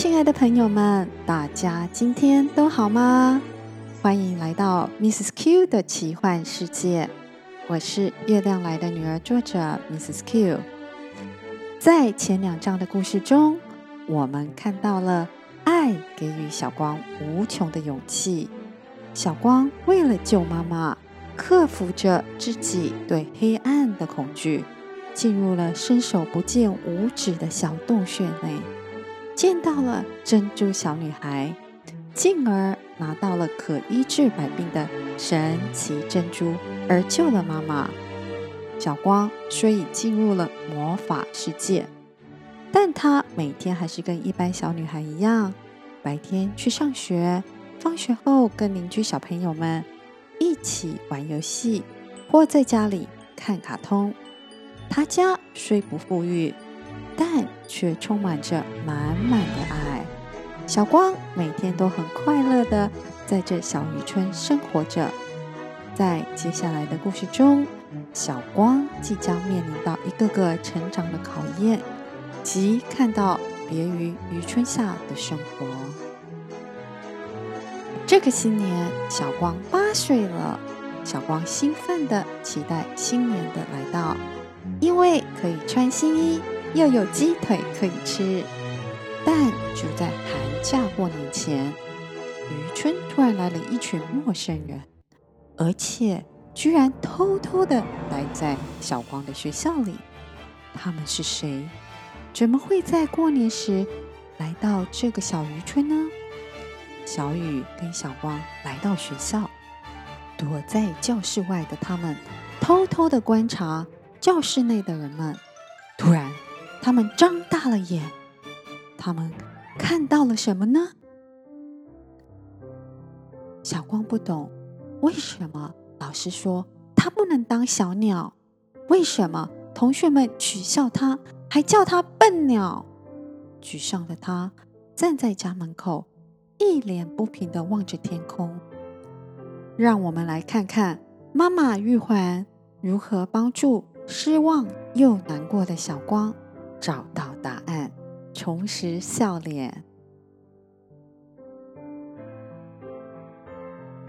亲爱的朋友们，大家今天都好吗？欢迎来到 Mrs. Q 的奇幻世界。我是月亮来的女儿，作者 Mrs. Q。在前两章的故事中，我们看到了爱给予小光无穷的勇气。小光为了救妈妈，克服着自己对黑暗的恐惧，进入了伸手不见五指的小洞穴内。见到了珍珠小女孩，进而拿到了可医治百病的神奇珍珠，而救了妈妈。小光虽已进入了魔法世界，但她每天还是跟一般小女孩一样，白天去上学，放学后跟邻居小朋友们一起玩游戏，或在家里看卡通。她家虽不富裕。但却充满着满满的爱。小光每天都很快乐的在这小渔村生活着。在接下来的故事中，小光即将面临到一个个成长的考验，及看到别于渔村下的生活。这个新年，小光八岁了。小光兴奋的期待新年的来到，因为可以穿新衣。又有鸡腿可以吃，但就在寒假过年前，渔村突然来了一群陌生人，而且居然偷偷的来在小光的学校里。他们是谁？怎么会在过年时来到这个小渔村呢？小雨跟小光来到学校，躲在教室外的他们偷偷的观察教室内的人们，突然。他们张大了眼，他们看到了什么呢？小光不懂，为什么老师说他不能当小鸟？为什么同学们取笑他，还叫他笨鸟？沮丧的他站在家门口，一脸不平的望着天空。让我们来看看妈妈玉环如何帮助失望又难过的小光。找到答案，重拾笑脸。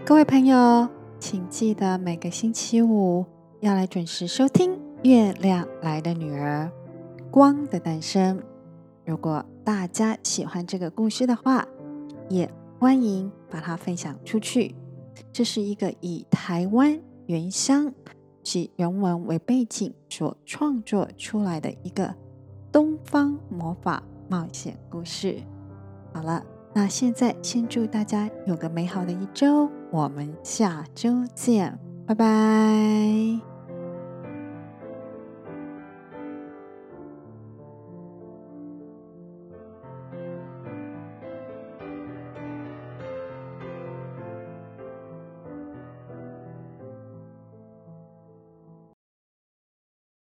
各位朋友，请记得每个星期五要来准时收听《月亮来的女儿》光的诞生。如果大家喜欢这个故事的话，也欢迎把它分享出去。这是一个以台湾原乡及人文为背景所创作出来的一个。东方魔法冒险故事，好了，那现在先祝大家有个美好的一周，我们下周见，拜拜。